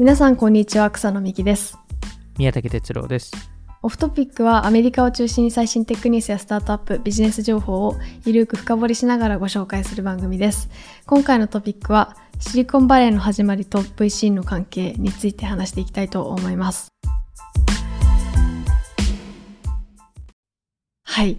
皆さんこんにちは。草野美希です。宮武哲郎です。オフトピックはアメリカを中心に最新テックニュースやスタートアップビジネス情報をゆるく深掘りしながらご紹介する番組です。今回のトピックはシリコンバレーの始まりと VC の関係について話していきたいと思います。はい。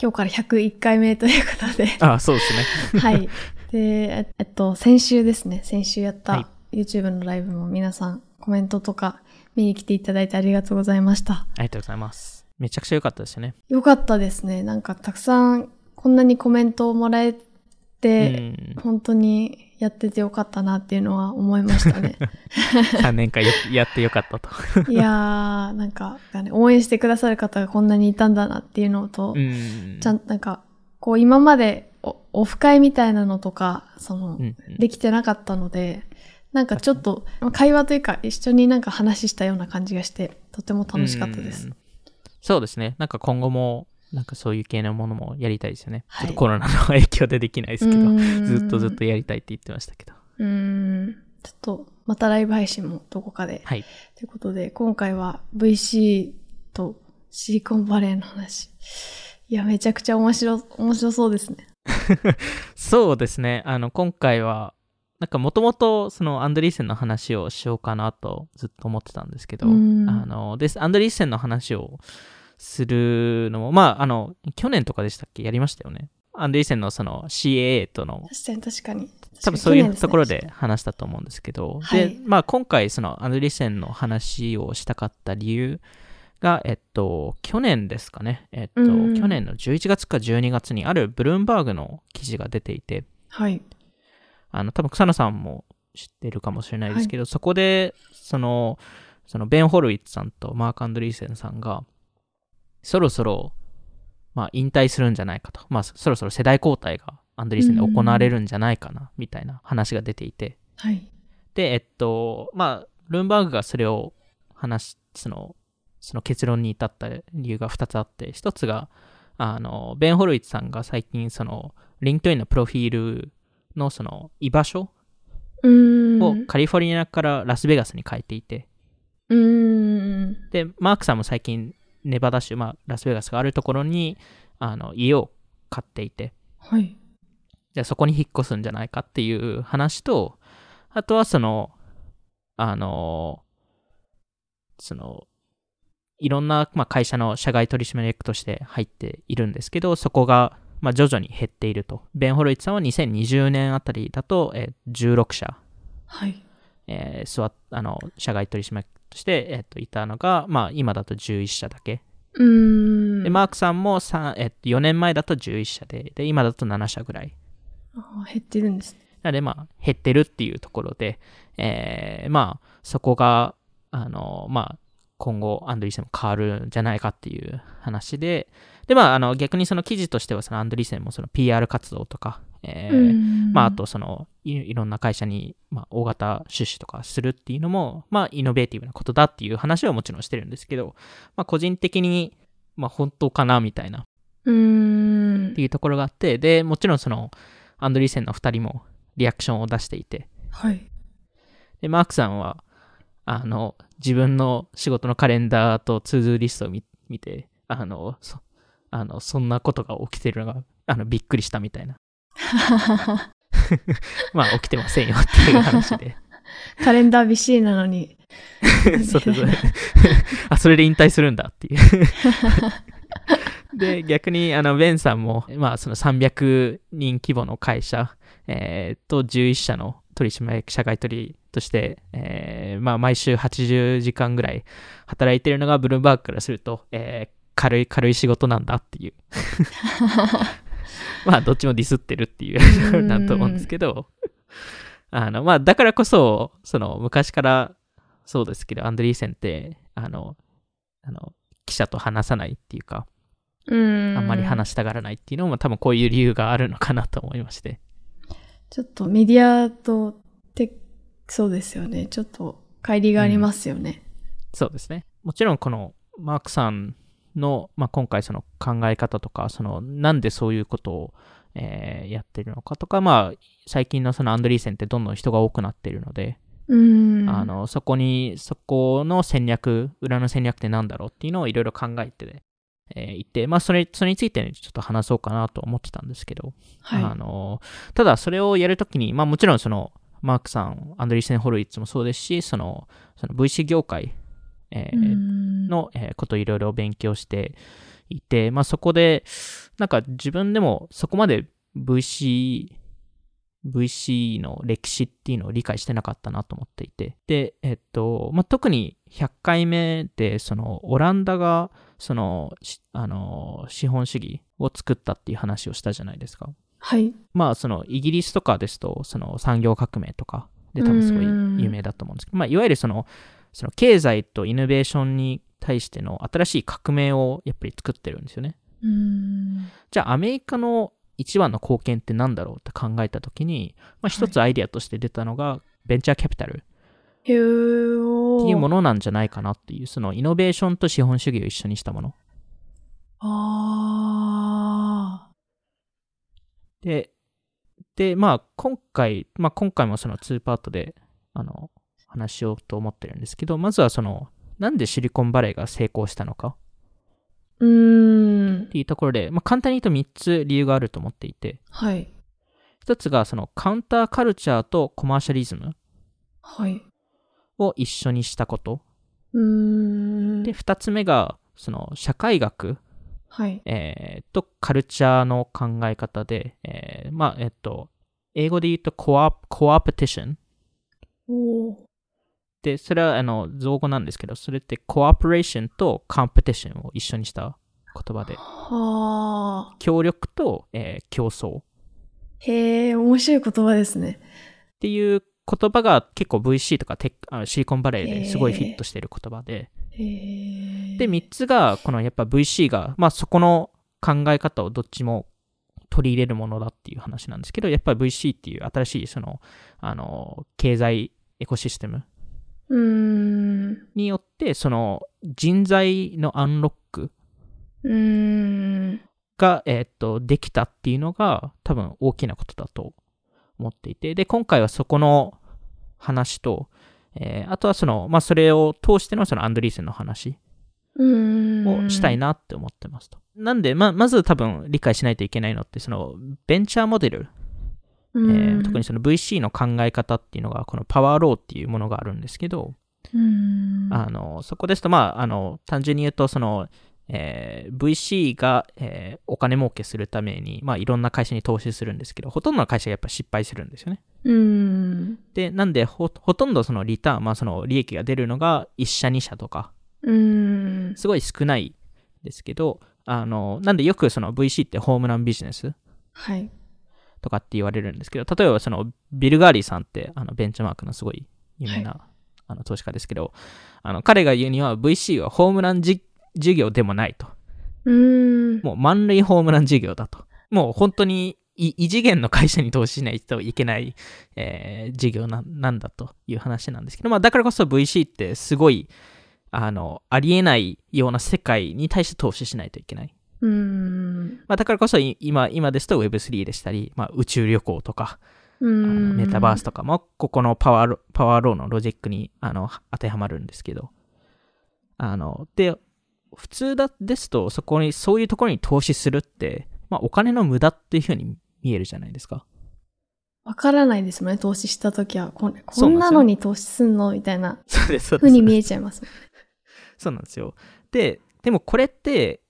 今日から101回目ということで。あそうですね。はい。で、ええっと、先週ですね、先週やっはたい YouTube のライブも皆さんコメントとか見に来ていただいてありがとうございました。ありがとうございます。めちゃくちゃ良かったですよね。よかったですね。なんかたくさんこんなにコメントをもらえうて、ん。本当にやっててよかったなっていうのは思いましたね。3年間ややってよかったと。いやー、なんか、ね、応援してくださる方がこんなにいたんだなっていうのと、うん。ちゃんなんか、こう今までおオフ会みたいなのとか、その、うんできてなかったので、なんかちょっとまあ会話というか一緒になんか話したような感じがして、とても楽しかったですう。んそうですね。なんか今後も、なんかそういう系のものもやりたいですよね。はいちょっとコロナの影響でできないですけど、ずずっとずっとやりたいって言ってましたけど。うーん。ちょっと、またライブ配信もどこかで。はい。ということで、今回は VC とシリコンバレーの話。いや、めちゃくちゃ面白、面白そうですね。そうですね。あの、今回は、なんかもともとそのアンドリーセンの話をしようかなとずっと思ってたんですけど、うんあの、です、アンドリーセンの話をするのも、まあ、あの、去年とかでしたっけ？やりましたよね。アンドリーセンのその CAA との確かに確かに。多分そういうところで話したと思うんですけど、はいで、まあ今回そのアンドリーセンの話をしたかった理由が、えっと、去年ですかね。えっと、うん去年の11月か12月にあるブルームバーグの記事が出ていて、にはい。あの、多分草野さんも知ってるかもしれないですけど、そこで、その、そのベン・ホルウィッツさんとマーク・アンドリーセンさんが、そろそろ、まあ、引退するんじゃないかと。まあ、そろそろ世代交代がアンドリーセンで行われるんじゃないかな、みたいな話が出ていて。はい。で、えっと、まあ、ブルームバーグがそれを話し、その、その結論に至った理由が2つあって、1つが、あの、ベン・ホロウィッツさんが最近、その、リンクトインのプロフィールの、その、居場所。をカリフォルニアからラスベガスに変えていて。で、マークさんも最近、ネバダ州、まあ、ラスベガスがあるところに、あの、家を買っていて、はい。じゃあそこに引っ越すんじゃないかっていう話と、あとはその、あの、その、いろんな、まあ、会社の社外取締役として入っているんですけど、そこが、まあ、徐々に減っていると。ベン・ホロイツさんは2020年あたりだと、えー16社、はい。えー座あの社外取締役として、えっといたのが、まあ、今だと11社だけ。うーん。で、マークさんもさ、えっと4年前だと11社で、で、今だと7社ぐらい。あ減ってるんですね。なので、まあ、減ってるっていうところで、えーまあ、そこが、あの、まあ、今後、アンドリーセンも変わるんじゃないかっていう話で、で、まあ、あの、逆にその記事としては、そのアンドリーセンもその PR 活動とか、えーうんまあ、あと、そのい、いろんな会社に、まあ、大型出資とかするっていうのも、まあ、イノベーティブなことだっていう話はもちろんしてるんですけど、まあ、個人的に、まあ、本当かな、みたいな、っうーんて。いうところがあって、で、もちろんその、アンドリーセンの2人もリアクションを出していて、はい。で、マークさんは、あの、自分の仕事のカレンダーとツードゥーリストを見見て、あの、そあのそんなことが起きてるのが、あの、びっくりしたみたいな。まあ、起きてませんよっていう話で。カレンダー BC なのに。そうそう。あ、それで引退するんだっていう。で、逆に、あの、ベンさんも、まあ、その300人規模の会社、えーと、11社の取締役社外取りとして、えーまあ、毎週80時間ぐらい働いてるのが、ブルームバーグからすると、えー軽い、軽い仕事なんだっていう。まあ、どっちもディスってるっていう、なんと思うんですけど、あの、まあ、だからこそ、その、昔から、そうですけど、アンドリーセンって、あの、あの、記者と話さないっていうか、うん。あんまり話したがらないっていうのも多分こういう理由があるのかなと思いまして。ちょっとメディアとて、そうですよね。ちょっと乖離がありますよね。そうですね。もちろんこのマークさんの、まあ、今回その考え方とか、そのなんでそういうことを、えーやってるのかとか、まあ、最近のそのアンドリーセンってどんどん人が多くなっているので、うん。あの、そこに、そこの戦略、裏の戦略って何だろうっていうのをいろいろ考えて、えーいて、まあ、それ、それについてね、ちょっと話そうかなと思ってたんですけど、はい。あの、ただそれをやるときに、まあもちろんその、マークさん、アンドリーセン・ホルイッツもそうですし、その、その VC 業界、えーうんの、えーことをいろいろ勉強していて、まあそこで、なんか自分でもそこまで VC、VC の歴史っていうのを理解してなかったなと思っていて。で、えっと、まあ、特に100回目で、その、オランダが、その、しあの、資本主義を作ったっていう話をしたじゃないですか。はい。まあ、その、イギリスとかですと、その、産業革命とかで多分すごいうん有名だと思うんですけど、まあ、いわゆるその、その、経済とイノベーションに対しての新しい革命をやっぱり作ってるんですよね。うん。じゃあ、アメリカの一番の貢献って何だろうって考えたときに、まあ、一つアイデアとして出たのが、ベンチャーキャピタルっていうものなんじゃないかなっていう、そのイノベーションと資本主義を一緒にしたもの。あで、で、まあ、今回、まあ、今回もその2パートで、あの、話しようと思ってるんですけど、まずはその、なんでシリコンバレーが成功したのかー。うんっ。ていうところで、まあ、簡単に言うと3つ理由があると思っていて、はい。1つがそのカウンターカルチャーとコマーシャリズムはい。を一緒にしたこと。うん。で、2つ目が、その社会学、はい。えーとカルチャーの考え方で、えーまあ、えっと、英語で言うとコア、コアペティション。で、それはあの造語なんですけど、それってコアプレーションとコンペティションを一緒にした言葉で、はあ。協力と、えー競争っへえ、面白い言葉ですね。ていう言葉が結構 VC とかテあのシリコンバレーですごいフィットしている言葉で。で、3つが、このやっぱ VC が、まあそこの考え方をどっちも取り入れるものだっていう話なんですけど、やっぱり VC っていう新しいその、あの、経済エコシステム。によって、その人材のアンロック。が、えーっと、できたっていうのが多分大きなことだと思っていて、で、今回はそこの話と、えーあとはその、まあそれを通してのそのアンドリーセンの話。をしたいなって思ってますと。なんで、ま、まず多分理解しないといけないのって、そのベンチャーモデル、うえん。ー特にその VC の考え方っていうのが、このパワーローっていうものがあるんですけど、うん。あのそこですと、まあ、あの単純に言うと、その、えー VC が、えーお金儲けするために、まあ、いろんな会社に投資するんですけど、ほとんどの会社がやっぱ失敗するんですよね。うん。で、なんでほ、ほとんどそのリターン、まあ、その利益が出るのが1社、2社とか、うん。すごい少ないですけど、あの、なんでよくその VC ってホームランビジネスはい。とかって言われるんですけど、例えばそのビル・ガーリーさんってあのベンチマークのすごい有名な、あの投資家ですけど、あの彼が言うには VC はホームランじ事業でもないと。うん。もう満塁ホームラン事業だと。もう本当に異異次元の会社に投資しないといけない、えー事業ななんだという話なんですけど、まあだからこそ VC ってすごい、あの、ありえないような世界に対して投資しないといけない。うん。まあだからこそい今、今ですと Web3 でしたり、まあ宇宙旅行とか、うん。メタバースとかも、ここのパワーロパワーローのロジックにあの当てはまるんですけど、あの、で、普通だですと、そこに、そういうところに投資するって、まあお金の無駄っていうふうに見えるじゃないですか。わからないですもんね、投資したときは。こんこんなのに投資すんのみたいなそうに見えちゃいます。そうなんですよ。で、でもこれって、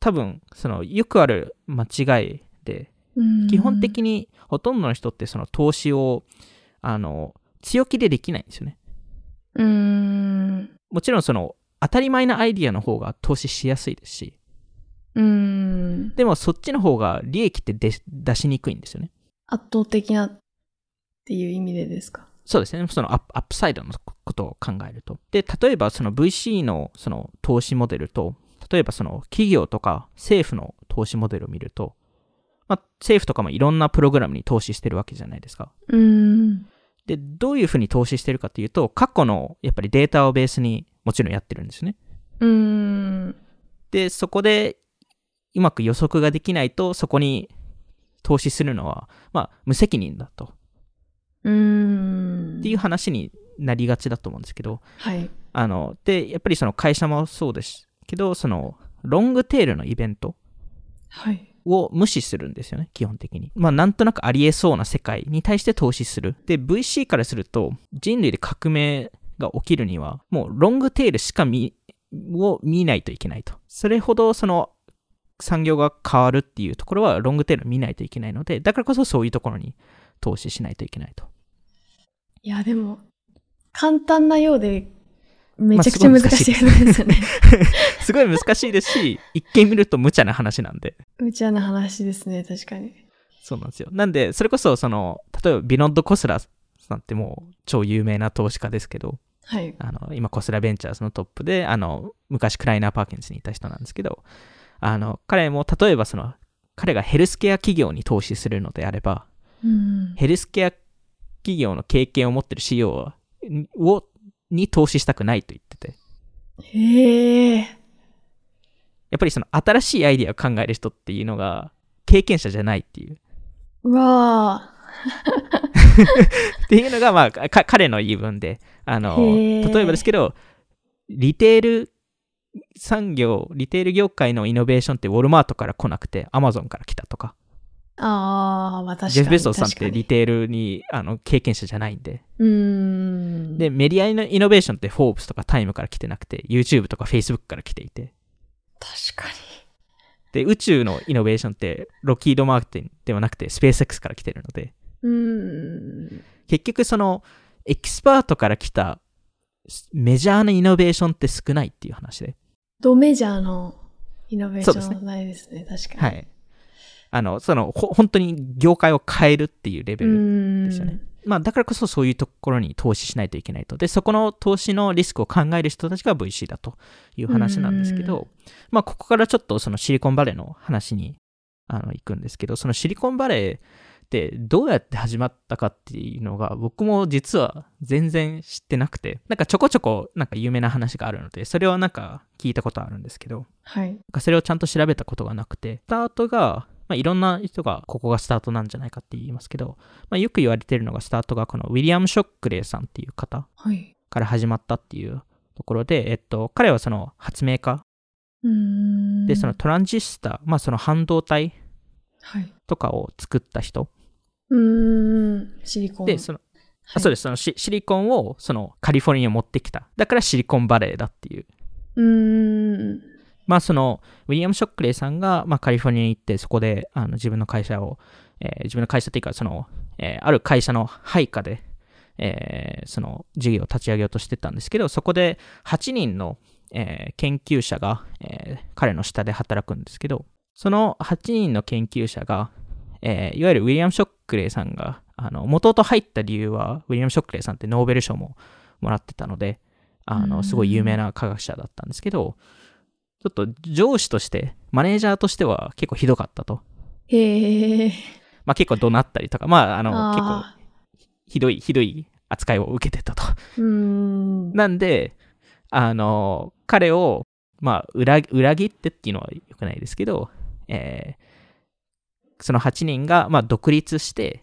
多分、その、よくある間違いで、うん基本的にほとんどの人ってその投資を、あの、強気でできないんですよね。うん。もちろんその、当たり前なアイディアの方が投資しやすいですし、うん。でもそっちの方が利益って出出しにくいんですよね。圧倒的なっていう意味でですか？そうですね。そのアップアップサイドのことを考えると。で、例えばその VC のその投資モデルと、例えばその企業とか政府の投資モデルを見ると、まあ、政府とかもいろんなプログラムに投資してるわけじゃないですか。うん。で、どういうふうに投資してるかというと、過去のやっぱりデータをベースにもちろんやってるんですね。うん。で、そこでうまく予測ができないと、そこに投資するのは、まあ、無責任だと。うん。っていう話になりがちだと思うんですけど、はい。あの、で、やっぱりその会社もそうですけど、その、ロングテールのイベントはい。を無視するんですよね、基本的に。まあ、なんとなくありえそうな世界に対して投資する。で、VC からすると、人類で革命が起きるには、もうロングテールしか見、を見ないといけないと。それほどその産業が変わるっていうところはロングテール見ないといけないので、だからこそそういうところに投資しないといけないと。いや、でも、簡単なようで、めまあちゃくちゃ難しいですよね。すごい難しいですし、一見見ると無茶な話なんで。無茶な話ですね、確かに。そうなんですよ。なんで、それこそ、その、例えばビノッド・コスラさんってもう超有名な投資家ですけど、はい。あの、今、コスラベンチャーズのトップで、あの、昔クライナー・パーキンスにいた人なんですけど、あの、彼も、例えばその、彼がヘルスケア企業に投資するのであれば、うん。ヘルスケア企業の経験を持ってる CEO はをに投資したくないと言ってて、へえ。やっぱりその新しいアイディアを考える人っていうのが経験者じゃないっていう。うわ っていうのが、まあ、か彼の言い分で、あの、例えばですけど、リテール産業、リテール業界のイノベーションってウォルマートから来なくて、アマゾンから来たとか、ー。ああ、まあ確かに。ジェフ・ベゾスさんってリテールにあの経験者じゃないんで、うーん。で、メディアのイノベーションってフォーブスとかタイムから来てなくて、YouTube とか Facebook から来ていて、確かで、宇宙のイノベーションってロッキード・マーティンではなくて、 SpaceX から来てるので、に。うーん。結局その、エキスパートから来たメジャーなイノベーションって少ないっていう話で。ドメジャーのイノベーションないですね、確かに。はい。あの、その、ほ本当に業界を変えるっていうレベル。ですよね。まあ、だからこそそういうところに投資しないといけないと。で、そこの投資のリスクを考える人たちが VC だという話なんですけど、まあ、ここからちょっとそのシリコンバレーの話にあの行くんですけど、そのシリコンバレーってどうやって始まったかっていうのが僕も実は全然知ってなくて、なんかちょこちょこなんか有名な話があるので、それはなんか聞いたことあるんですけど、はい。なんかそれをちゃんと調べたことがなくて、スタートが、まあ、いろんな人がここがスタートなんじゃないかって言いますけど、まあ、よく言われてるのがスタートがこのウィリアム・ショックレーさんっていう方はい。から始まったっていうところで、えっと、彼はその発明家。で、そのトランジスタ、まあその半導体はい。とかを作った人うーん。シリコン。で、その、はいあそうです、そのシシリコンをそのカリフォルニアに持ってきた。だからシリコンバレーだっていううーん。まあそのウィリアム・ショックレイさんが、まあ、カリフォルニアに行ってそこであの自分の会社を、えー自分の会社っていうかその、えーある会社の配下で、えーその事業を立ち上げようとしてたんですけどそこで8人の、えー研究者が、えー彼の下で働くんですけどその8人の研究者が、えーいわゆるウィリアム・ショックレイさんがあの元々入った理由はウィリアム・ショックレイさんってノーベル賞ももらってたのであうん。のすごい有名な科学者だったんですけど、ちょっと上司として、マネージャーとしては結構ひどかったと。へえ。まあ結構怒鳴ったりとか、まああの結構あひどい、ひどい扱いを受けてたと。ーうーん。なんで、あの、彼を、まあ裏、裏切ってっていうのは良くないですけど、えーその8人が、まあ、独立して、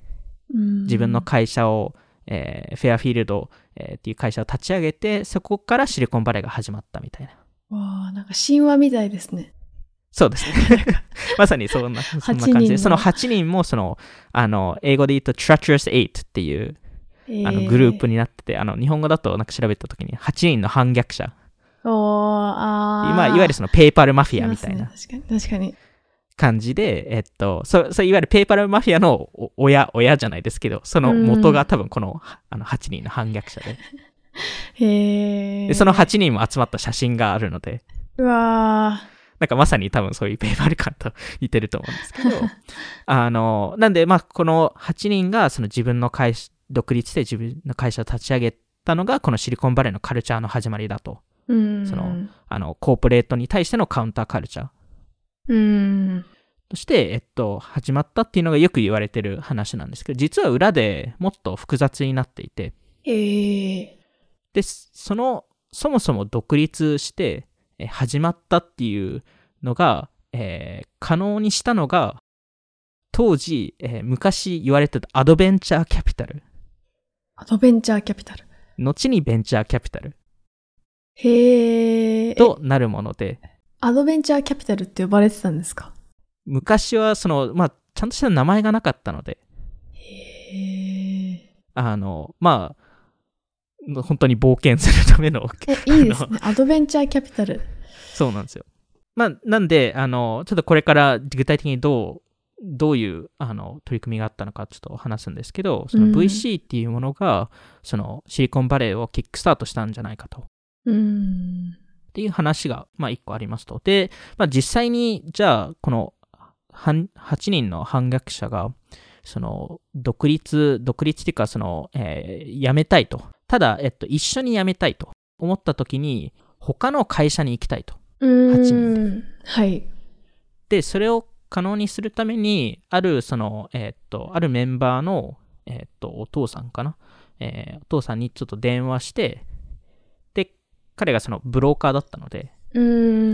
自自分の会社を、えーフェアフィールド、えーっていう会社を立ち上げて、そこからシリコンバレーが始まったみたいな。わあ、なんか神話みたいですね。そうですね。まさにそんな、そんな感じ8人で、のその8人も、その、あの、英語で言うと Treacherous Eight っていう、あのグループに。になってて、あの、日本語だとなんか調べたときに、8人の反逆者。おーあーまあ、いわゆるそのペーパルマフィアみたいな確かに、確かに。感じで、えっと、そそういわゆるペーパルマフィアのお親、親じゃないですけど、その元が多分このあの8人の反逆者で へその8人も集まった写真があるので、うわなんかまさに多分そういうペーパル感と似てると思うんですけど、あの、なんで、まあ、この8人がその自分の会社、独立で自分の会社を立ち上げたのが、このシリコンバレーのカルチャーの始まりだと。そのあの、コーポレートに対してのカウンターカルチャー。うん。として、えっと、始まったっていうのがよく言われてる話なんですけど、実は裏でもっと複雑になっていて、へえ。で、その、そもそも独立して、え始まったっていうのが、えー可能にしたのが、当時、えー昔言われてたアドベンチャーキャピタル。アドベンチャーキャピタル。後にベンチャーキャピタルへえ。となるもので、アドベンチャーキャピタルって呼ばれてたんですか？昔はその、まあ、ちゃんとした名前がなかったので、へえ。あの、まあ、本当に冒険するための、え、いいですね。アドベンチャーキャピタル。そうなんですよ。まあ、なんで、あの、ちょっとこれから具体的にどう、どういうあの取り組みがあったのかちょっと話すんですけど、そのうん VC っていうものが、そのシリコンバレーをキックスタートしたんじゃないかと。うん。っていう話が、まあ、一個ありますと。で、まあ、実際に、じゃあ、この、8人の反逆者が、その、独立、独立っていうか、その、えー辞めたいと。ただ、えっと、一緒に辞めたいと思った時に、他の会社に行きたいと。うん。人はい。で、それを可能にするために、ある、その、えーっと、あるメンバーの、えーっと、お父さんかな？えーお父さんにちょっと電話して、で、彼がそのブローカーだったので、う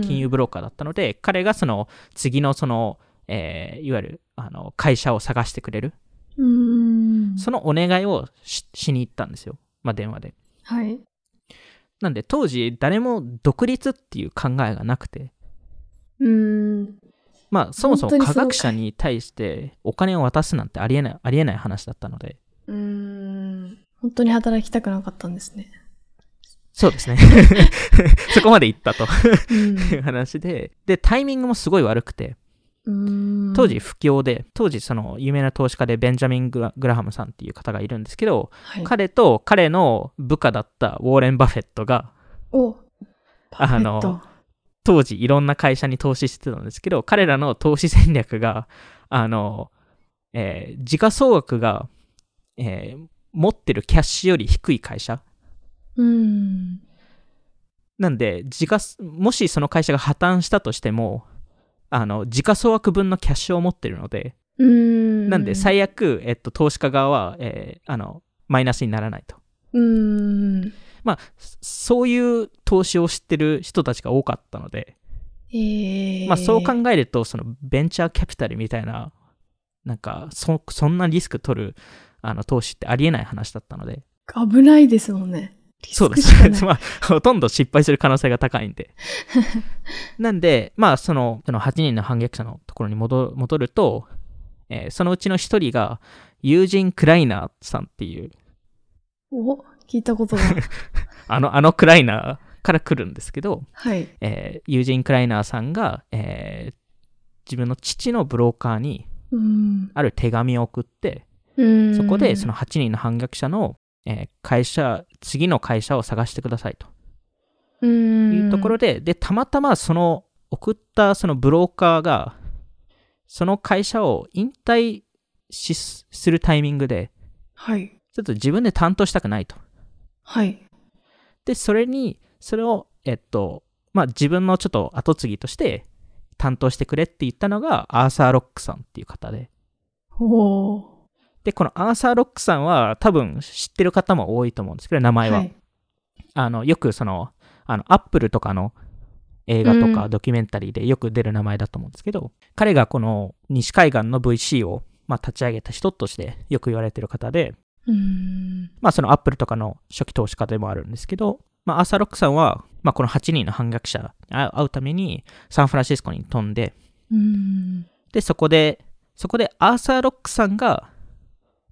ん。金融ブローカーだったので、彼がその次のその、えーいわゆるあの会社を探してくれる、うん。そのお願いをししに行ったんですよ。まあ、電話で。はい。なんで当時誰も独立っていう考えがなくて、うん。まあそもそも科学者に対してお金を渡すなんてありえない、ありえない話だったので、うん。本当に働きたくなかったんですね。そうですね。そこまで行ったとういう 話で、で、タイミングもすごい悪くて、ん。当時不況で、当時その有名な投資家でベンジャミン・グラグラハムさんっていう方がいるんですけど、はい、彼と彼の部下だったウォーレン・バフェット。があの当時いろんな会社に投資してたんですけど彼らの投資戦略があの、えー時価総額が、えー持ってるキャッシュより低い会社。うん。なんで時価もしその会社が破綻したとしてもあの時価総額分のキャッシュを持ってるのでうん。なんで最悪、えっと、投資家側は、えーあのマイナスにならないとうん。まあ、そういう投資を知ってる人たちが多かったので、ええまあそう考えると、そのベンチャーキャピタルみたいな、なんかそ、そんなリスク取るあの投資ってありえない話だったので、危ないですもんね。そうです。まあ、ほとんど失敗する可能性が高いんで。なんで、まあ、その、その8人の反逆者のところに戻戻ると、えーそのうちの1人が、ユージン・クライナーさんっていう、お、聞いたことが。あの、あのクライナーから来るんですけど、はい。えーユージン・クライナーさんが、えー自分の父のブローカーにうん。ある手紙を送って、うん。そこでその8人の反逆者の、えー会社、次の会社を探してくださいとうん、いうところで、で、たまたまその送ったそのブローカーが、その会社を引退しするタイミングで、はい。ちょっと自分で担当したくないと。はい。で、それに、それを、えっと、まあ、自分のちょっと後継ぎとして担当してくれって言ったのが、アーサー・ロックさんっていう方で。おー。で、このアーサー・ロックさんは多分知ってる方も多いと思うんですけど、名前は。はい。あの、よくその、あの、アップルとかの映画とうんかドキュメンタリーでよく出る名前だと思うんですけど、彼がこの西海岸の VC を、まあ、立ち上げた人としてよく言われてる方で、うん。まあ、そのアップルとかの初期投資家でもあるんですけど、まあ、アーサー・ロックさんは、まあ、この8人の反逆者に会う会うためにサンフランシスコに飛んで、うん。で、そこで、そこでアーサー・ロックさんが、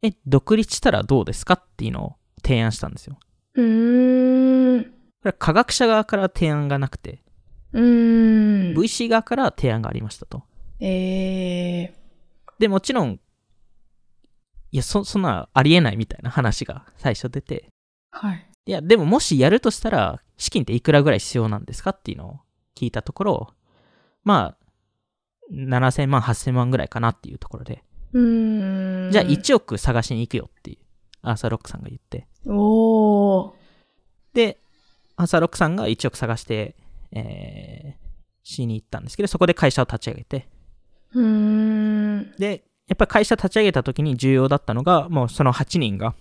え、独立したらどうですかっていうのを提案したんですよ。うん。これは科学者側から提案がなくて、うん。VC 側から提案がありましたと。ええで、もちろん、いや、そ、そんなありえないみたいな話が最初出て、はい。いや、でももしやるとしたら、資金っていくらぐらい必要なんですかっていうのを聞いたところ、まあ、7000万、8000万ぐらいかなっていうところで、うん。じゃあ1億探しに行くよっていう、アーサー・ロックさんが言って、おー。で、アーサー・ロックさんが1億探して、えー、しに行ったんですけど、そこで会社を立ち上げて、うん。で、やっぱり会社立ち上げた時に重要だったのが、もうその8人が、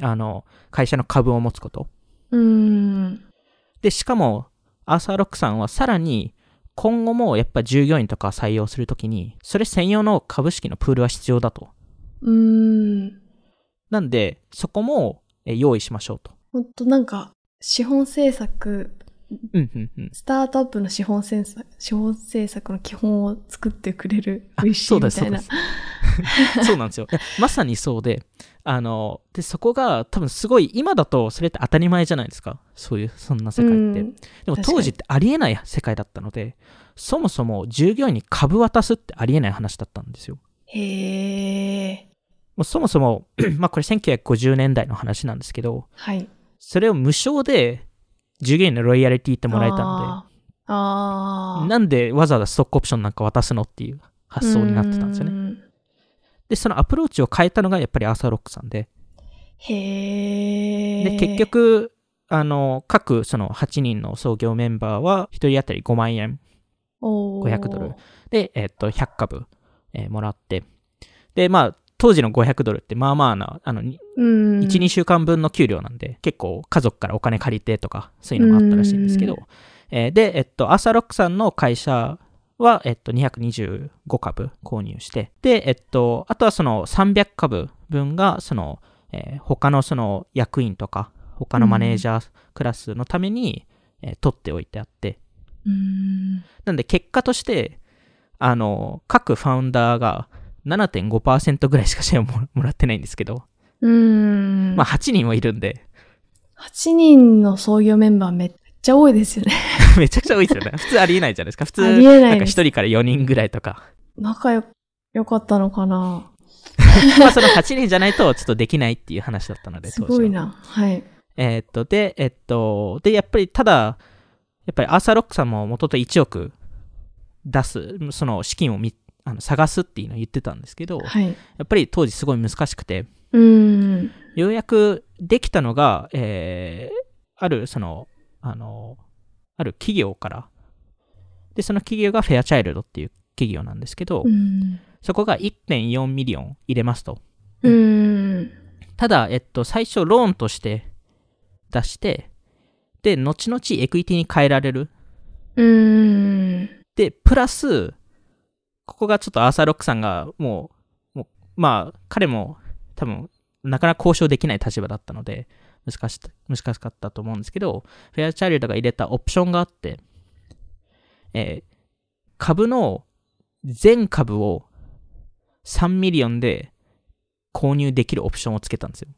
あの、会社の株を持つこと。うん。で、しかも、アーサー・ロックさんはさらに、今後もやっぱ従業員とか採用するときに、それ専用の株式のプールは必要だと。うん。なんで、そこもえ用意しましょうとほんとなんか、資本政策。スタートアップの資本政策、資本政策の基本を作ってくれるあ VC そうでみたいなすそうです。そう なんですよ。まさにそうで、あの、で、そこが多分すごい、今だとそれって当たり前じゃないですか。そういう、そんな世界って。うんでも当時ってありえない世界だったので、そもそも従業員に株渡すってありえない話だったんですよ。へえ。もうそもそも、まあこれ1950年代の話なんですけど、はい。それを無償で従業員のロイヤリティってもらえたので、ー。なんでわざわざストックオプションなんか渡すのっていう発想になってたんですよね。ね。で、そのアプローチを変えたのがやっぱりアーサー・ロックさんで、へえ。で、結、局、あの、各その8人の創業メンバーは1人当たり5万円500ドル。で、えっと、100株、えーもらって、で、まあ、当時の500ドルってまあまあな、あの、1、うん。2週間分の給料なんで、結構家族からお金借りてとか、そういうのもあったらしいんですけどうん、えーで、えっと、アーサー・ロックさんの会社は、えっと、225株購入して、で、えっと、あとはその300株分が、その、えー他のその役員とか、他のマネージャークラスのために、えー取っておいてあって、うん。なんで結果として、あの、各ファウンダーが7.5%ぐらいしか シェアをももらってないんですけど、うん。まあ8人はいるんで、8人の創業メンバーめっちゃ多いですよね。めちゃくちゃ多いですよね。普通ありえないじゃないですか。普通、なんか1です。人から4人ぐらいとか。仲良よかったのかな まあその8人じゃないとちょっとできないっていう話だったので、すごいな。はい。えーっと、で、えっと、で、やっぱりただ、やっぱりアーサー・ロックさんも元と1億出す、その資金をみあの探すっていうのを言ってたんですけど、やはい。っぱり当時すごい難しくて、うん。ようやくできたのが、えーある、その、あの、ある企業から、で、その企業がフェアチャイルドっていう企業なんですけど、うん。そこが1.4 million 入れますと。うん。ただ、えっと、最初ローンとして出して、で、後々エクイティに変えられる。うん。で、プラス、ここがちょっとアーサー・ロックさんがもう、もうまあ、彼も多分、なかなか交渉できない立場だったので、難し難しかったと思うんですけど、フェアチャイルドが入れたオプションがあって、えー株の全株を3 million で購入できるオプションをつけたんですよ。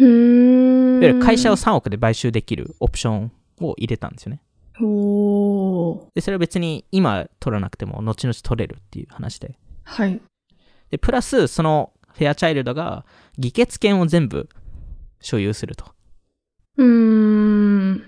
うん。いわゆる会社を3億で買収できるオプションを入れたんですよね。で、それは別に今取らなくても後々取れるっていう話で。はい。で、プラス、そのフェアチャイルドが議決権を全部所有すると。うん。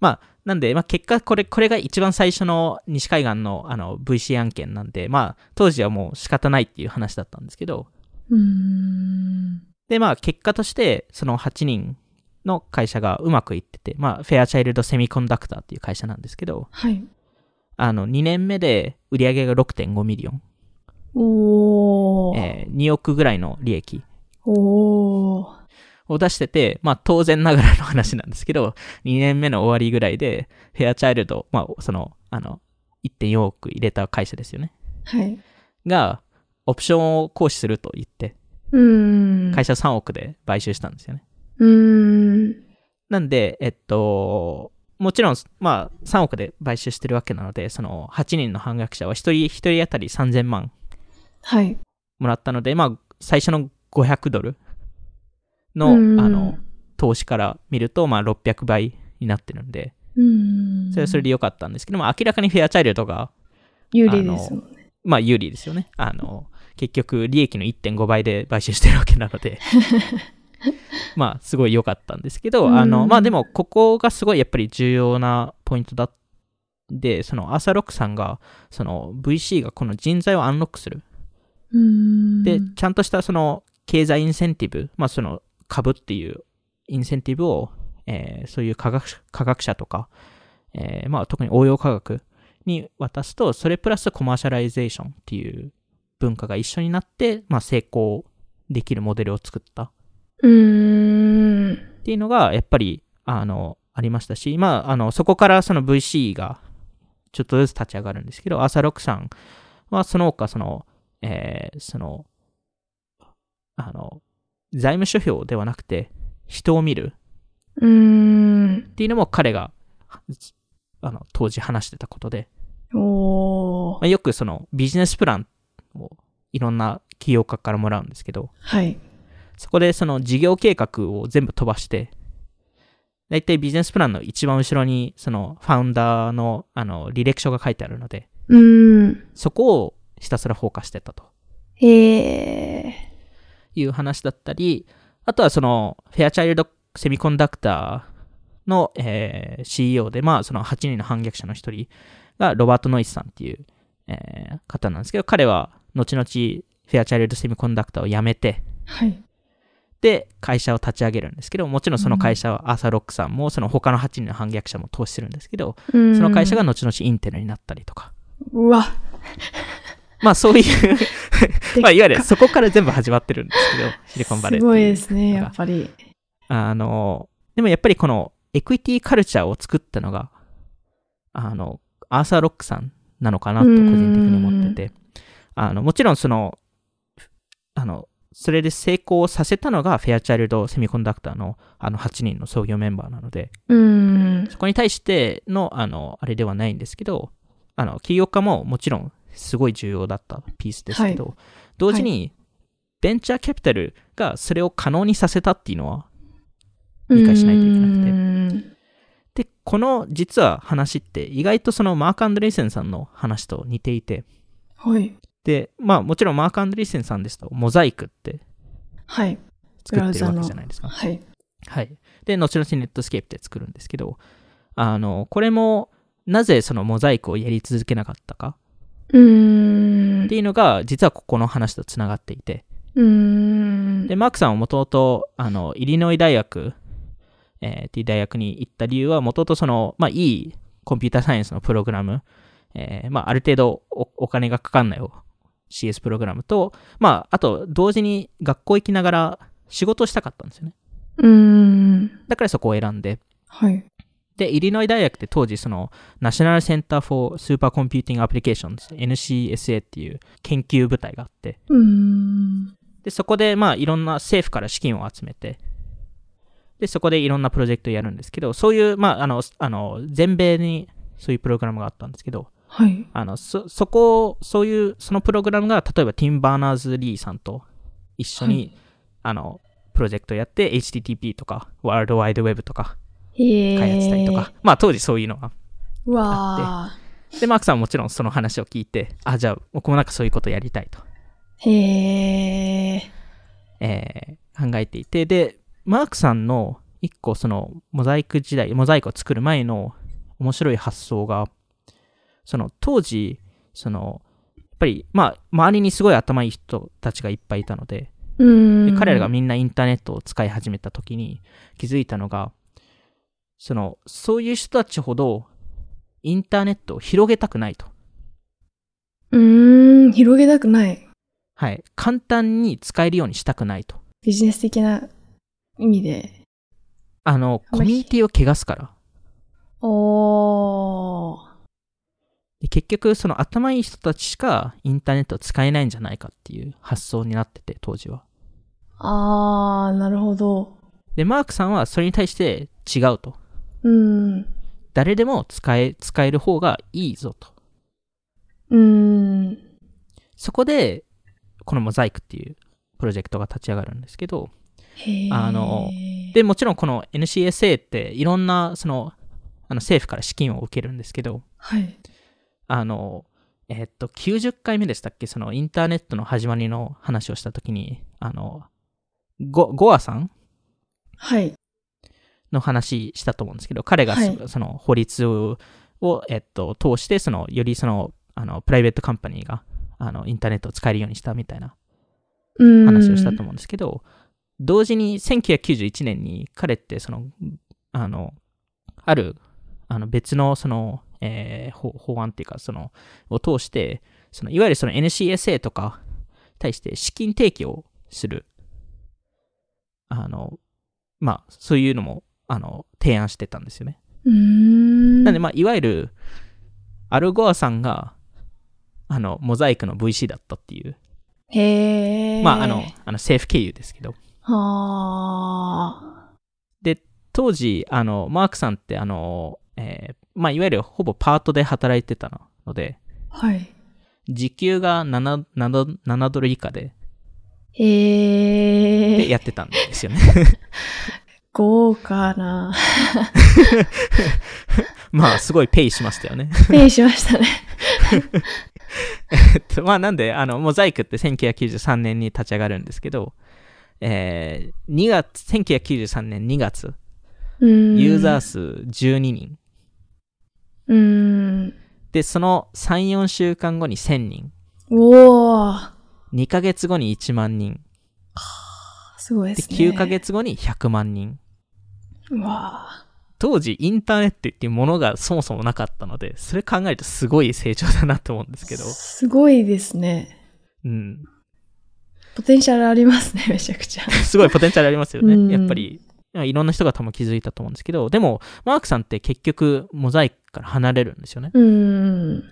まあ、なんで、まあ、結果、これ、これが一番最初の西海岸のあの VC 案件なんで、まあ、当時はもう仕方ないっていう話だったんですけど、うん。で、まあ、結果として、その8人の会社がうまくいってて、まあ、フェアチャイルドセミコンダクターっていう会社なんですけど、はい。あの、2年目で売り上げが6.5 million、おー。えー2億ぐらいの利益おー。を出してて、まあ当然ながらの話なんですけど、2年目の終わりぐらいで、フェアチャイルド、まあその、あの、1.4億入れた会社ですよね。はい。が、オプションを行使すると言って、うん。会社3億で買収したんですよね。うん。なんで、えっと、もちろん、まあ3億で買収してるわけなので、その8人の反逆者は1人、1人当たり3000万はい。もらったので、まあ最初の500ドルの、うんあの、投資から見ると、まあ、600倍になってるんで、うん。それはそれで良かったんですけど、まあ、明らかにフェアチャイルドが、有利ですもんね。まあ、有利ですよね。あの、結局、利益の1.5倍で買収してるわけなので、まあ、すごい良かったんですけど、あの、うんまあ、でも、ここがすごいやっぱり重要なポイントだで、そのアーサーロックさんが、その VC がこの人材をアンロックする。うん。で、ちゃんとしたその経済インセンティブ、まあその株っていうインセンティブを、えーそういう科学科学者とか、えーまあ特に応用科学に渡すと、それプラス commercialization っていう文化が一緒になって、まあ成功できるモデルを作ったっうん。ていうのが、やっぱり、あの、ありましたし、まあ、あの、そこからその VC がちょっとずつ立ち上がるんですけど、アーサーロックさんはその他、その、えーその、あの、財務諸表ではなくて、人を見る、うーん。っていうのも彼が、あの、当時話してたことで。まあ、よくそのビジネスプランをいろんな企業家からもらうんですけど、はい。そこでその事業計画を全部飛ばして、だいたいビジネスプランの一番後ろにそのファウンダーのあの履歴書が書いてあるので、うーん。そこをひたすらフォーカスしてたとへー。いう話だったり、あとはそのフェアチャイルドセミコンダクターの、えー CEO で、まあその8人の反逆者の一人がロバート・ノイスさんっていう、えー方なんですけど、彼は後々フェアチャイルドセミコンダクターを辞めて、はい。で、会社を立ち上げるんですけど、もちろんその会社はアーサー・ロックさんも、その他の8人の反逆者も投資するんですけど、そその会社が、後々インテルになったりとか、うわ。まあそういう、まあいわゆるそこから全部始まってるんですけど、シリコンバレーすごいですね、やっぱり。あの、でもやっぱりこのエクイティカルチャーを作ったのが、あの、アーサー・ロックさんなのかなと個人的に思ってて、あの、もちろんその、あの、それで成功させたのがフェアチャイルドセミコンダクターのあの8人の創業メンバーなので。そこに対しての、あの、あれではないんですけど、あの、起業家ももちろんすごい重要だったピースですけど、同時に、ベンチャーキャピタルがそれを可能にさせたっていうのは、理解しないといけなくてくで、この実は話って意外とそのマーク・アンドレイセンさんの話と似ていて、て。はい。で、まあもちろんマーク・アンドレイセンさんですと、モザイクってはい。作ってるわけじゃないですか？はい。はい。で、後々ネットスケープで作るんですけど、あの、これも、なぜそのモザイクをやり続けなかったか？うーん。っていうのが、実はここの話とつながっていて、うーん。で、マークさんはもともと、あの、イリノイ大学、えーっていう大学に行った理由は、もともとその、まあ、いいコンピューターサイエンスのプログラム、えーまあ、ある程度おお金がかかんない CS プログラムと、まあ、あと、同時に学校行きながら仕事をしたかったんですよね。うーん。だからそこを選んで、はい。で、イリノイ大学って当時、その、 National Center for Supercomputing Applications、NCSA っていう研究部隊があって、うーん。で、そこで、まあ、いろんな政府から資金を集めて、で、そこでいろんなプロジェクトをやるんですけど、そういう、まあ、あの、あの全米にそういうプログラムがあったんですけど、はい。あの、そ、そこ、そういう、そのプログラムが、例えば、ティム・バーナーズ・リーさんと一緒に、はいあの、プロジェクトをやって、HTTP とか、 World Wide Web とか。開発したりとか、まあ、当時そういうのが。うわで、マークさんはもちろんその話を聞いて、あ、じゃあ、僕もなんかそういうことやりたいと。ー。へえ。えー考えていて、で、マークさんの一個そのモザイク時代、モザイクを作る前の面白い発想が、その当時、その、やっぱり、まあ、周りにすごい頭いい人たちがいっぱいいたので。で彼らがみんなインターネットを使い始めた時に気づいたのが、その、そういう人たちほどインターネットを広げたくないと。うーん。広げたくない。はい。簡単に使えるようにしたくないと。ビジネス的な意味で。あの、コミュニティを汚すから。おー。で結局、その頭いい人たちしかインターネットを使えないんじゃないかっていう発想になってて、当時は。あー、なるほど。で、マークさんはそれに対して違うと。うーん。誰でも使え、使える方がいいぞと。うーん。そこで、このモザイクっていうプロジェクトが立ち上がるんですけど。あので、もちろんこの NCSA っていろんな、その、あの政府から資金を受けるんですけど、はい。あの、えっと、90回目でしたっけ？そのインターネットの始まりの話をしたときに、あの、ゴ、ゴアさん？はい。の話したと思うんですけど、彼がそ,、はいその法律を、えっと、通して、その、よりその、あの、プライベートカンパニーが、あの、インターネットを使えるようにしたみたいな。話をしたと思うんですけど、同時に1991年に彼ってその、あの、ある、あの別のその、えー法法案っていうか、その、を通して、そのいわゆるその NCSA とか、対して資金提供する、あの、まあ、そういうのも、あの、提案してたんですよね。ん。なんで、まあ、いわゆる、アルゴアさんが、あの、モザイクの VC だったっていう、へー。まあ、あの、あの政府経由ですけど、は当時、あの、マークさんって、あの、えーまあ、いわゆるほぼパートで働いてたので、はい。時給が 7, 7, 7ドル以下でへえ。でやってたんですよね。豪華な。まあ、すごいペイしましたよね。ペイしましたね。えっとまあ、なんで、あの、モザイクって1993年に立ち上がるんですけど、えー、2月、1993年2月、うん。ユーザー数12人。うん。で、その3、4週間後に1000人。おー。2ヶ月後に1万人。で、すごいですね。9ヶ。月後に100万人。うわ当時、インターネットっていうものがそもそもなかったので、それ考えるとすごい成長だなと思うんですけど。すごいですね。うん。ポテンシャルありますね、めちゃくちゃ。すごいポテンシャルありますよね。うんやっぱり、いろんな人が多分気づいたと思うんですけど、でも、マークさんって結局、モザイクから離れるんですよね。うん。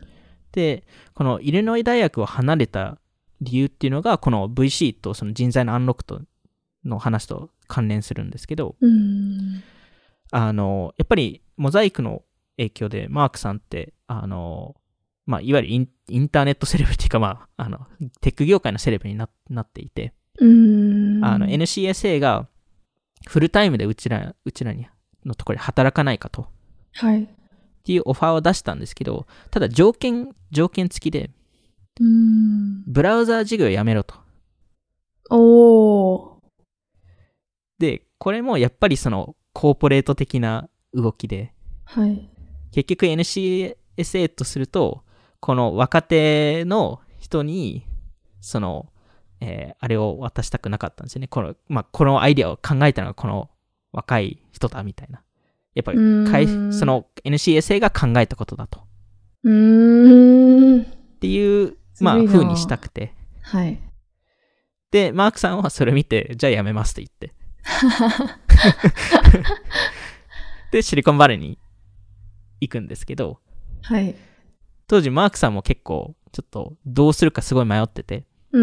で、このイリノイ大学を離れた理由っていうのが、この VC とその人材のアンロックとの話と関連するんですけど、うん。あの、やっぱりモザイクの影響で、マークさんって、あの、まあ、いわゆるインインターネットセレブっていうか、まあ、あの、テック業界のセレブにななっていて、うん。あの、NCSA がフルタイムでうちら、うちらに、のところで働かないかと、はい。っていうオファーを出したんですけど、ただ条件、条件付きで、うん。ブラウザー事業をやめろと。おー。で、これもやっぱりその、コーポレート的な動きで、はい。結局 NCSA とすると、この若手の人に、その、えーあれを渡したくなかったんですよね。この、まあ、このアイデアを考えたのがこの若い人だみたいな。やっぱりその NCSA が考えたことだと。っうーん。ていう、まあ、風にしたくて。はい。で、マークさんはそれ見て、じゃあやめますって言って。で、シリコンバレーに行くんですけど、はい。当時マークさんも結構、ちょっとどうするかすごい迷ってて、うー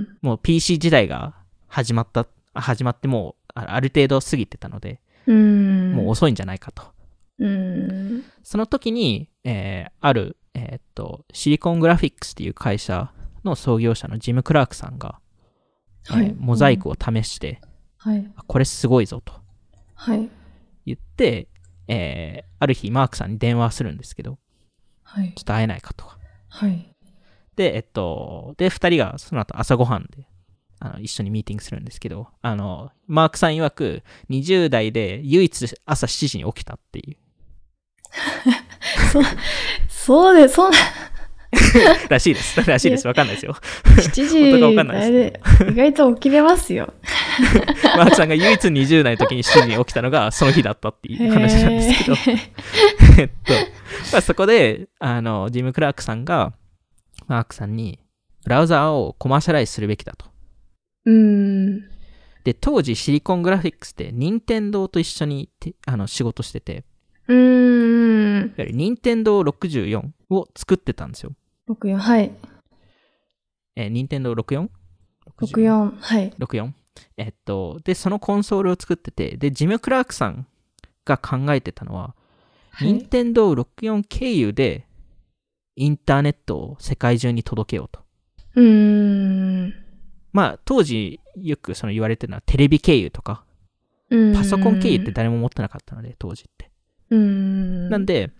ん。もう PC 時代が始まった、あ始まってもうあある程度過ぎてたので、うーん。もう遅いんじゃないかと。うーん。その時に、えーある、えーっと、シリコングラフィックスっていう会社の創業者のジム・クラークさんが、えーはいモザイクを試して、はい。あこれすごいぞとはい。言って、えーある日マークさんに電話するんですけど、はい。ちょっと会えないかと。はい。で、えっと、で、二人がその後朝ごはんで、あの、一緒にミーティングするんですけど、あの、マークさん曰く、20代で唯一朝7時に起きたっていう、そう、そうです、そうな、らしいです。らしいです。わかんないですよ。7本当かわかんないで時、意外と起きれますよ。マークさんが唯一20代の時に7時に起きたのがその日だったっていう話なんですけど、えっと、まあ、そこで、あの、ジム・クラークさんが、マークさんに、ブラウザーをコマーシャライズするべきだと。うーん。で、当時シリコングラフィックスって、任天堂と一緒にてあの仕事してて、うーん。いわゆる任天堂64を作ってたんですよ。64、はい。えー、任天堂 64? 64、はい。64? えっと、で、そのコンソールを作ってて、で、ジム・クラークさんが考えてたのは、はい任天堂64経由でインターネットを世界中に届けようと。うーん。まあ、当時よくその言われてるのはテレビ経由とか、パソコン経由って誰も持ってなかったので、当時って。うーん。なんで、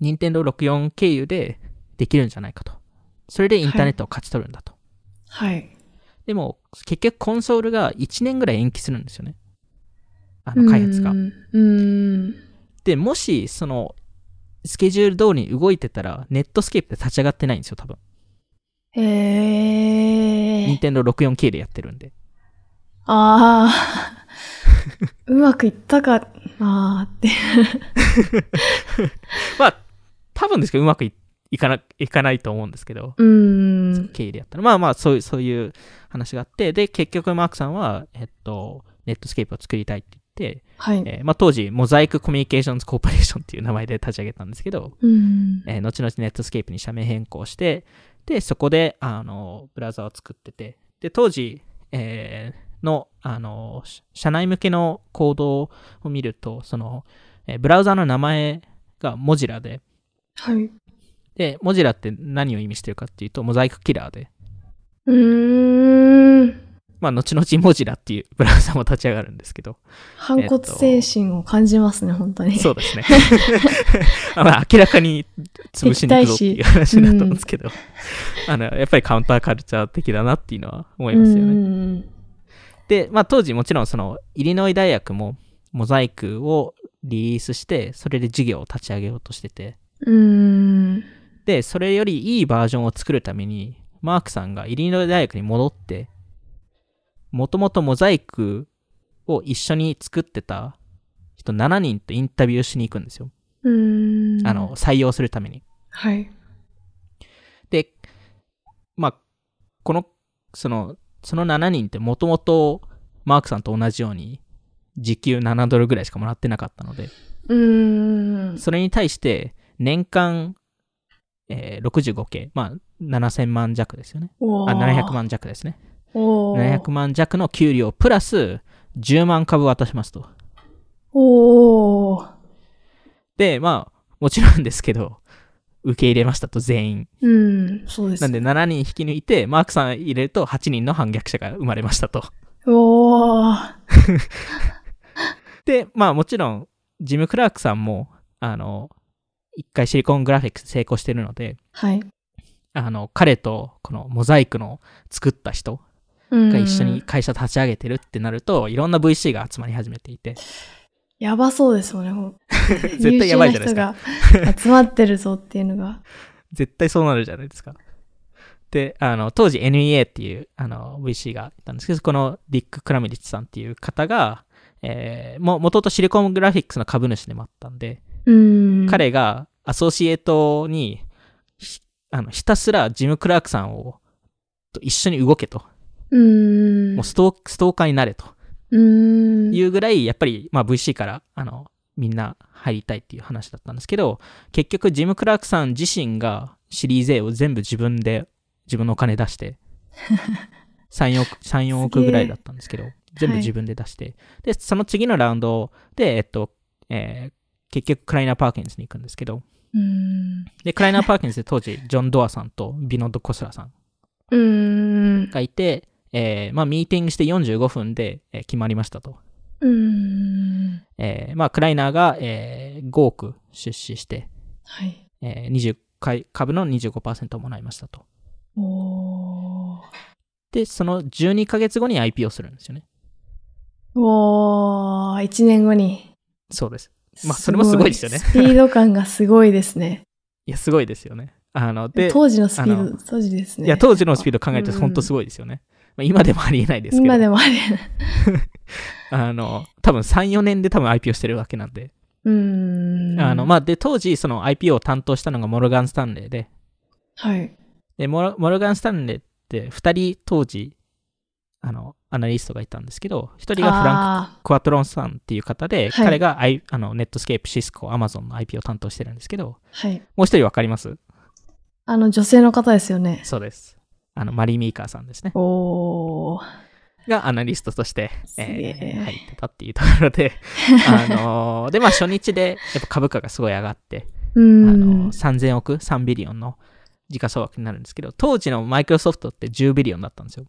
任天堂64経由でできるんじゃないかと。それでインターネットを勝ち取るんだと。はい。でも、結局コンソールが1年ぐらい延期するんですよね。あの、開発がう。ん。で、もし、その、スケジュール通りに動いてたら、ネットスケープで立ち上がってないんですよ、多分。へえ任。天堂64系でやってるんで。ああ。うまくいったかなーって。まあ、多分ですけど、うまくいいかな、いかないと思うんですけど、うーん。経緯でやったら。まあまあ、そういう、そういう話があって、で、結局マークさんは、えっと、ネットスケープを作りたいって、はい。えーまあ当時、モザイクコミュニケーションズコーポレーションっていう名前で立ち上げたんですけど、うん。えー後々ネットスケープに社名変更して、で、そこで、あの、ブラウザを作ってて、で、当時、えーの、あの、社内向けのコードを見ると、その、えブラウザの名前がモジラで、はい。で、モジラって何を意味してるかっていうと、 Mosaic killer で、うーん。まあ、後々モジラっていうブラウザも立ち上がるんですけど、反骨精神を感じますね、本当に。そうですね。まあ、明らかに潰しに行くぞっていう話だと思うんですけど、あの、やっぱりカウンターカルチャー的だなっていうのは思いますよね。ね。で、まあ、当時もちろんその、イリノイ大学もモザイクをリリースして、それで事業を立ち上げようとしてて。で、それよりいいバージョンを作るために、マークさんがイリノイ大学に戻って、もともとモザイクを一緒に作ってた人7人とインタビューしに行くんですよ。うーん。あの、、採用するために。はい。で、まあ、この、その、その7人ってもともとマークさんと同じように時給7ドルぐらいしかもらってなかったので、うーん。それに対して年間、えー 65K、まあ7000万弱ですよね。あ、700。万弱ですね。おー700万弱の給料プラス10万株渡しますと。おー。で、まあ、もちろんですけど、受け入れましたと全員。うん、そうです。なんで7人引き抜いて、マークさん入れると8人の反逆者が生まれましたと。おー。で、まあもちろん、ジム・クラークさんも、あの、一回シリコングラフィックス成功してるので、はい。あの、彼とこのモザイクの作った人がが一緒に。会社立ち上げてるってなると、いろんな VC が集まり始めていて、やばそうですもんね、絶対やばいじゃないですか。が集まってるぞっていうのが。絶対そうなるじゃないですか。で、あの、当時 NEA っていうあの VC がいたんですけど、このディック・クラミリッツさんっていう方が、えーも、もともとシリコングラフィックスの株主でもあったんで、うん。彼がアソシエイトにひあのひたすらジム・クラークさんをと一緒に動けと、うん。もうストーストーカーになれとうん。いうぐらい、やっぱり、まあ、VC からあのみんな入りたいっていう話だったんですけど、結局ジム・クラークさん自身がシリーズ A を全部自分で自分のお金出して、3、億、3、4億ぐらいだったんですけど、全部自分で出して、で、その次のラウンドで、えっと、えー結局クライナー・パーキンズに行くんですけど、うん。で、クライナー・パーキンズで当時、ジョン・ドアさんとビノッド・コスラさん。がいて、えーまあ、ミーティングして45分で、えー決まりましたと。うん。えーまあ、クライナーが、えー5億出資して、はい。えー20回株の25%をもらいましたと。おー。で、その12ヶ月後に IP をするんですよね。おー、1年後に。そうです。まあそれもすごいですよねスピード感がすごいですね。いや、すごいですよね。あの、で、当時のスピーあド、当時ですね。いや、当時のスピード考えるとうん本当すごいですよね。まあ、今でもありえないですけど。今でもあれ。あの、多分3、4年で多分 IP をしてるわけなんで。うん。あの、まあ、で、当時、その IP を担当したのがモルガン・スタンレーで、はい。で、モルモルガン・スタンレーって2人当時、あの、アナリストがいたんですけど、1人がフランあク・クワトロンさんっていう方で、はい彼が、I、あのネットスケープ、シスコ、アマゾンの IP を担当してるんですけど、ーはい。もう一人わかります？あの、女性の方ですよね。そうです。あの、マリー・ミーカーさんですね。おー。がアナリストとして、ええー入ってたっていうところで、あのーで、まあ初日でやっぱ株価がすごい上がって、うあんの。3000億、3ビリオンの時価総額になるんですけど、当時のマイクロソフトって10ビリオンだったんですよ。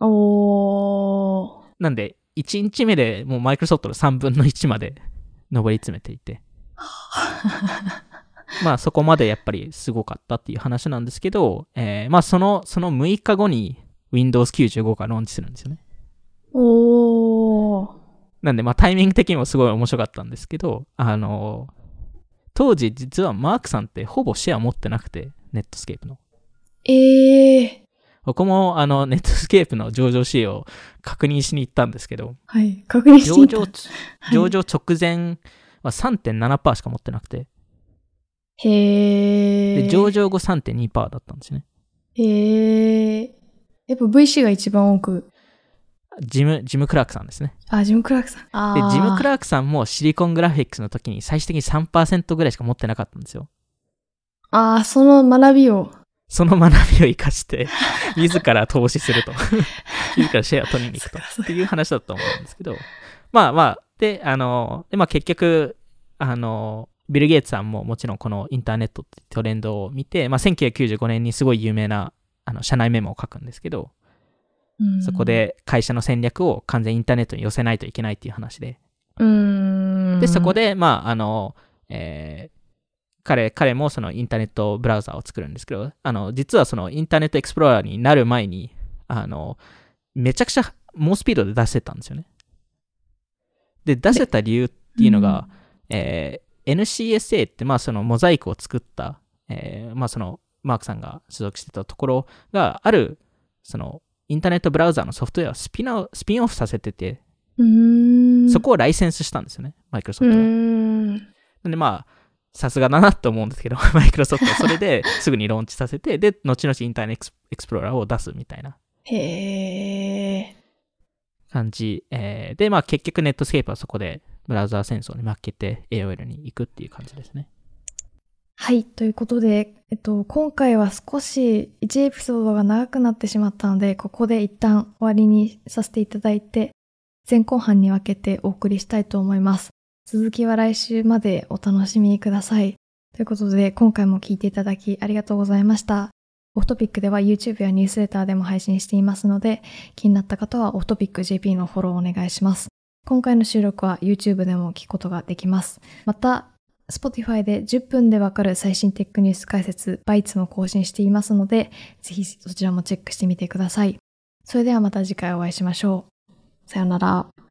おー。なんで、1日目でもうマイクロソフトの3分の1まで上り詰めていて、まあそこまでやっぱりすごかったっていう話なんですけど、えーまあその、その6日後に Windows 95がローンチするんですよね。おー。なんでまあタイミング的にもすごい面白かったんですけど、あの当時実はマークさんってほぼシェア持ってなくて、ネットスケープの。えー。僕もあのネットスケープの上場資料を確認しに行ったんですけど、はい。確認して上みた場、上場直前は3.7%しか持ってなくて、へー。で上場後3.2%だったんですよね。へー。やっぱ VC が一番多く。ジム、ジム・クラークさんですね。あ、ジム・クラークさん。あで、ージム・クラークさんもシリコングラフィックスの時に最終的に3%ぐらいしか持ってなかったんですよ。あー、その学びを。その学びを生かして、自ら投資すると。自らシェアを取りに行くと。っていう話だと思うんですけど。まあまあ、で、あの、でまあ結局、あの、ビル・ゲイツさんももちろんこのインターネットってトレンドを見て、まあ、1995年にすごい有名なあの社内メモを書くんですけど、うんそこ、で会社の戦略を完全インターネットに寄せないといけないっていう話で、うん。で、そこ、で、まあ、あの、えー彼、彼もそのインターネットブラウザを作るんですけど、あの、実はそのインターネットエクスプローラーになる前に、あの、めちゃくちゃ猛スピードで出してたんですよね。で、出せた理由っていうのが、えー NCSA って、まあ、そのモザイクを作った、えーまあ、その、マークさんが所属してたところが、ある、その、インターネットブラウザーのソフトウェアをスピンアウスピンオフさせてて、うん。そこをライセンスしたんですよね、マイクロソフト。なんでまあ、さすがだなと思うんですけど、マイクロソフトはそれですぐにローンチさせて、で、後々インターネットエクスプローラーを出すみたいなへえ。感じ。えーで、まあ結局ネットスケープはそこでブラウザー戦争に負けて AOL に行くっていう感じですね。はい。ということで、えっと、今回は少し1エピソードが長くなってしまったので、ここで一旦終わりにさせていただいて、前後半に分けてお送りしたいと思います。続きは来週までお楽しみください。ということで、今回も聞いていただきありがとうございました。オフトピックでは YouTube やニュースレターでも配信していますので、気になった方はオフトピック JP のフォローお願いします。今回の収録は YouTube でも聞くことができます。また、Spotify で10分でわかる最新テックニュース解説、バイツも更新していますので、ぜひそちらもチェックしてみてください。それではまた次回お会いしましょう。さようなら。